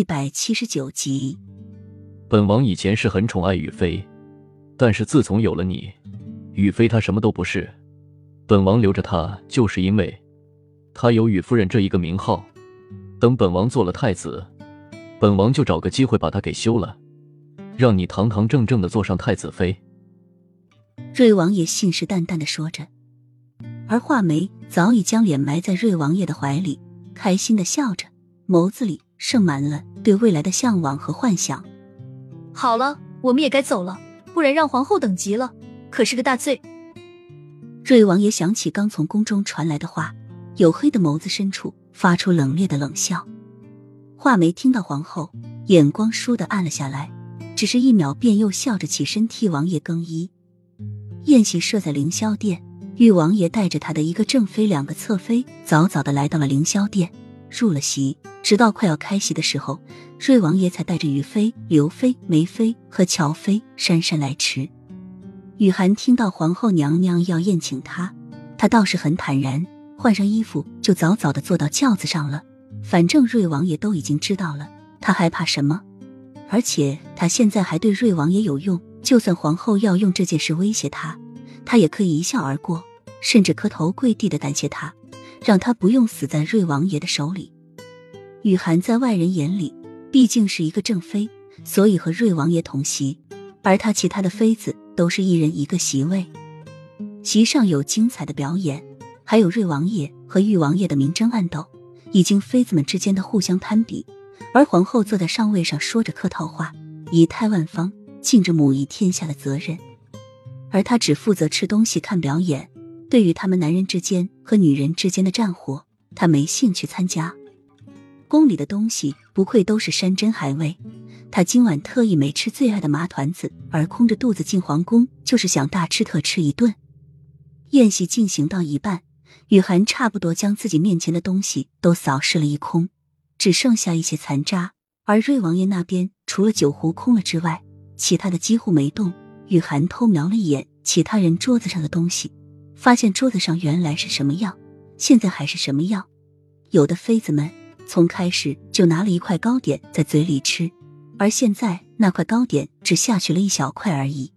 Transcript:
一百七十九集。本王以前是很宠爱雨飞，但是自从有了你，雨飞她什么都不是。本王留着她，就是因为她有雨夫人这一个名号。等本王做了太子，本王就找个机会把她给休了，让你堂堂正正的坐上太子妃。瑞王爷信誓旦旦的说着，而画眉早已将脸埋在瑞王爷的怀里，开心的笑着，眸子里盛满了对未来的向往和幻想。好了，我们也该走了，不然让皇后等急了，可是个大罪。瑞王爷想起刚从宫中传来的话，黝黑的眸子深处发出冷冽的冷笑。画眉听到皇后，眼光倏地暗了下来，只是一秒，便又笑着起身替王爷更衣。宴席设在凌霄殿，玉王爷带着他的一个正妃、两个侧妃，早早的来到了凌霄殿，入了席。直到快要开席的时候，瑞王爷才带着雨妃、刘妃、梅妃和乔妃姗姗来迟。雨涵听到皇后娘娘要宴请她，她倒是很坦然，换上衣服就早早的坐到轿子上了。反正瑞王爷都已经知道了，他还怕什么？而且他现在还对瑞王爷有用。就算皇后要用这件事威胁他，他也可以一笑而过，甚至磕头跪地的感谢他，让他不用死在瑞王爷的手里。雨涵在外人眼里毕竟是一个正妃，所以和瑞王爷同席，而他其他的妃子都是一人一个席位。席上有精彩的表演，还有瑞王爷和玉王爷的明争暗斗，以及妃子们之间的互相攀比。而皇后坐在上位上，说着客套话，仪态万方。尽着母仪天下的责任，而他只负责吃东西、看表演。对于他们男人之间和女人之间的战火，他没兴趣参加。宫里的东西不愧都是山珍海味，他今晚特意没吃最爱的麻团子，而空着肚子进皇宫，就是想大吃特吃一顿。宴席进行到一半，雨涵差不多将自己面前的东西都扫视了一空，只剩下一些残渣。而瑞王爷那边，除了酒壶空了之外，其他的几乎没动。雨涵偷瞄了一眼其他人桌子上的东西，发现桌子上原来是什么样，现在还是什么样。有的妃子们从开始就拿了一块糕点在嘴里吃，而现在那块糕点只下去了一小块而已。